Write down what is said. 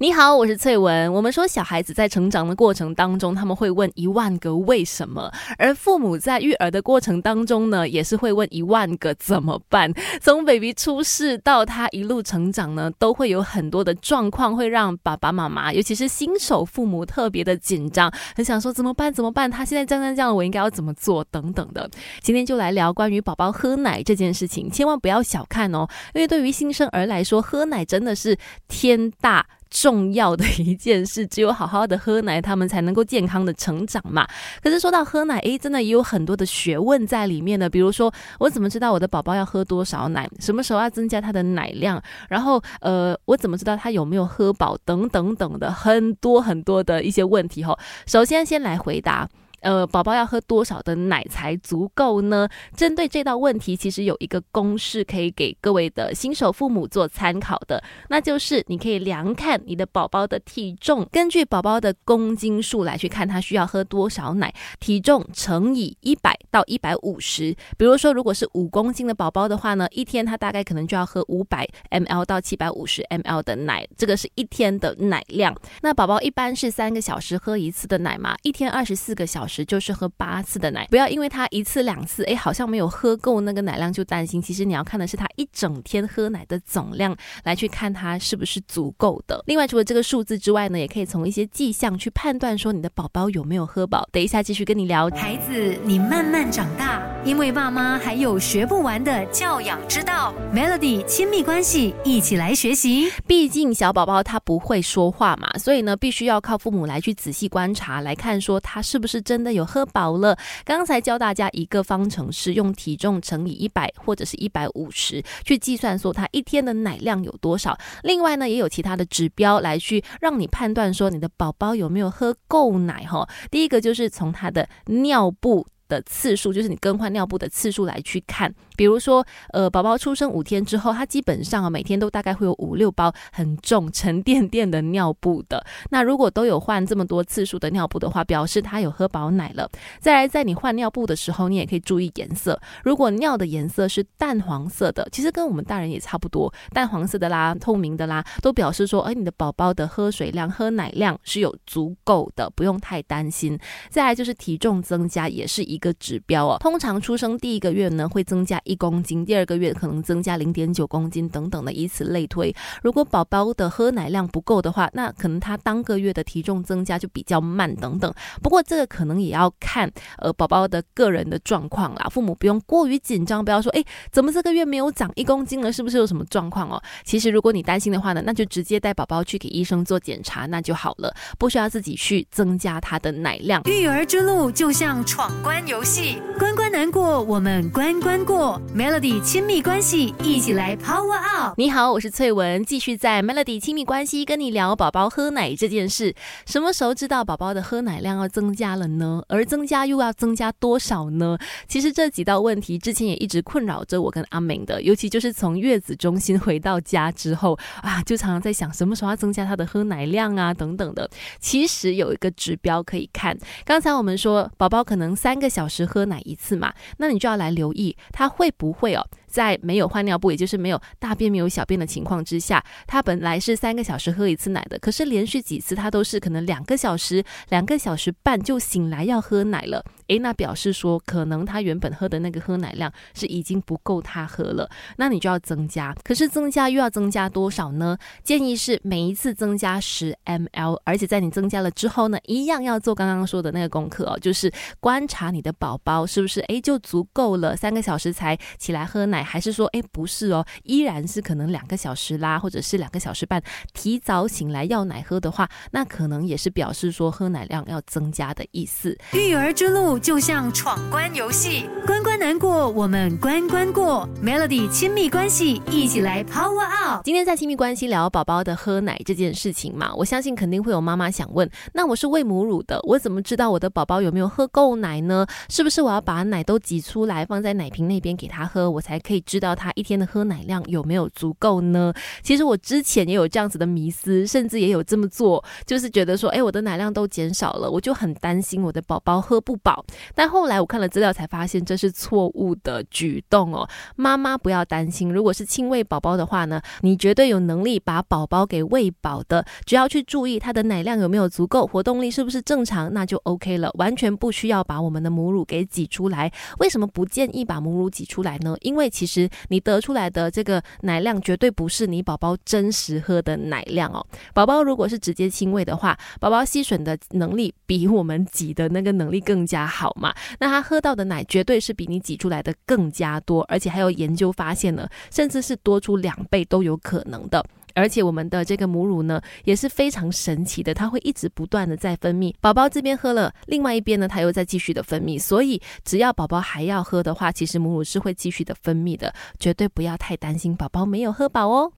你好，我是翠文。我们说小孩子在成长的过程当中，他们会问一万个为什么，而父母在育儿的过程当中呢，也是会问一万个怎么办。从 baby 出世到他一路成长呢，都会有很多的状况会让爸爸妈妈，尤其是新手父母特别的紧张，很想说怎么办？怎么办？他现在这样这样，我应该要怎么做？等等的。今天就来聊关于宝宝喝奶这件事情，千万不要小看哦，因为对于新生儿来说，喝奶真的是天大。重要的一件事，只有好好的喝奶，他们才能够健康的成长嘛。可是说到喝奶，诶，真的也有很多的学问在里面的。比如说，我怎么知道我的宝宝要喝多少奶？什么时候要增加他的奶量？然后，呃，我怎么知道他有没有喝饱？等等等的很多很多的一些问题吼。首先，先来回答。呃，宝宝要喝多少的奶才足够呢？针对这道问题，其实有一个公式可以给各位的新手父母做参考的，那就是你可以量看你的宝宝的体重，根据宝宝的公斤数来去看他需要喝多少奶，体重乘以一百到一百五十。比如说，如果是五公斤的宝宝的话呢，一天他大概可能就要喝五百 ml 到七百五十 ml 的奶，这个是一天的奶量。那宝宝一般是三个小时喝一次的奶嘛，一天二十四个小。时就是喝八次的奶，不要因为他一次两次，哎，好像没有喝够那个奶量就担心。其实你要看的是他一整天喝奶的总量，来去看他是不是足够的。另外，除了这个数字之外呢，也可以从一些迹象去判断说你的宝宝有没有喝饱。等一下继续跟你聊，孩子，你慢慢长大，因为爸妈还有学不完的教养之道。Melody 亲密关系，一起来学习。毕竟小宝宝他不会说话嘛，所以呢，必须要靠父母来去仔细观察，来看说他是不是真。真的有喝饱了。刚才教大家一个方程式，用体重乘以一百或者是一百五十去计算，说他一天的奶量有多少。另外呢，也有其他的指标来去让你判断说你的宝宝有没有喝够奶哈。第一个就是从他的尿布的次数，就是你更换尿布的次数来去看。比如说，呃，宝宝出生五天之后，他基本上啊每天都大概会有五六包很重、沉甸甸的尿布的。那如果都有换这么多次数的尿布的话，表示他有喝饱奶了。再来，在你换尿布的时候，你也可以注意颜色。如果尿的颜色是淡黄色的，其实跟我们大人也差不多，淡黄色的啦、透明的啦，都表示说，哎，你的宝宝的喝水量、喝奶量是有足够的，不用太担心。再来就是体重增加也是一一个指标哦。通常出生第一个月呢，会增加。一公斤，第二个月可能增加零点九公斤，等等的，以此类推。如果宝宝的喝奶量不够的话，那可能他当个月的体重增加就比较慢，等等。不过这个可能也要看呃宝宝的个人的状况啦，父母不用过于紧张，不要说哎怎么这个月没有长一公斤了，是不是有什么状况哦？其实如果你担心的话呢，那就直接带宝宝去给医生做检查，那就好了，不需要自己去增加他的奶量。育儿之路就像闯关游戏，关关难过，我们关关过。Melody 亲密关系，一起来 Power Up。你好，我是翠文，继续在 Melody 亲密关系跟你聊宝宝喝奶这件事。什么时候知道宝宝的喝奶量要增加了呢？而增加又要增加多少呢？其实这几道问题之前也一直困扰着我跟阿明的，尤其就是从月子中心回到家之后啊，就常常在想什么时候要增加他的喝奶量啊等等的。其实有一个指标可以看，刚才我们说宝宝可能三个小小时喝奶一次嘛，那你就要来留意他会。不会哦。在没有换尿布，也就是没有大便、没有小便的情况之下，他本来是三个小时喝一次奶的，可是连续几次他都是可能两个小时、两个小时半就醒来要喝奶了。诶，那表示说可能他原本喝的那个喝奶量是已经不够他喝了，那你就要增加。可是增加又要增加多少呢？建议是每一次增加十 ml，而且在你增加了之后呢，一样要做刚刚说的那个功课哦，就是观察你的宝宝是不是诶就足够了，三个小时才起来喝奶。还是说，哎，不是哦，依然是可能两个小时啦，或者是两个小时半提早醒来要奶喝的话，那可能也是表示说喝奶量要增加的意思。育儿之路就像闯关游戏，关关难过，我们关关过。Melody 亲密关系，一起来 Power Up。今天在亲密关系聊宝宝的喝奶这件事情嘛，我相信肯定会有妈妈想问，那我是喂母乳的，我怎么知道我的宝宝有没有喝够奶呢？是不是我要把奶都挤出来放在奶瓶那边给他喝，我才？可以知道他一天的喝奶量有没有足够呢？其实我之前也有这样子的迷思，甚至也有这么做，就是觉得说，哎，我的奶量都减少了，我就很担心我的宝宝喝不饱。但后来我看了资料才发现，这是错误的举动哦。妈妈不要担心，如果是亲喂宝宝的话呢，你绝对有能力把宝宝给喂饱的，只要去注意他的奶量有没有足够，活动力是不是正常，那就 OK 了，完全不需要把我们的母乳给挤出来。为什么不建议把母乳挤出来呢？因为其实你得出来的这个奶量绝对不是你宝宝真实喝的奶量哦。宝宝如果是直接亲喂的话，宝宝吸吮的能力比我们挤的那个能力更加好嘛。那他喝到的奶绝对是比你挤出来的更加多，而且还有研究发现呢，甚至是多出两倍都有可能的。而且我们的这个母乳呢也是非常神奇的，它会一直不断的在分泌。宝宝这边喝了，另外一边呢，它又在继续的分泌。所以只要宝宝还要喝的话，其实母乳是会继续的分泌的，绝对不要太担心宝宝没有喝饱哦。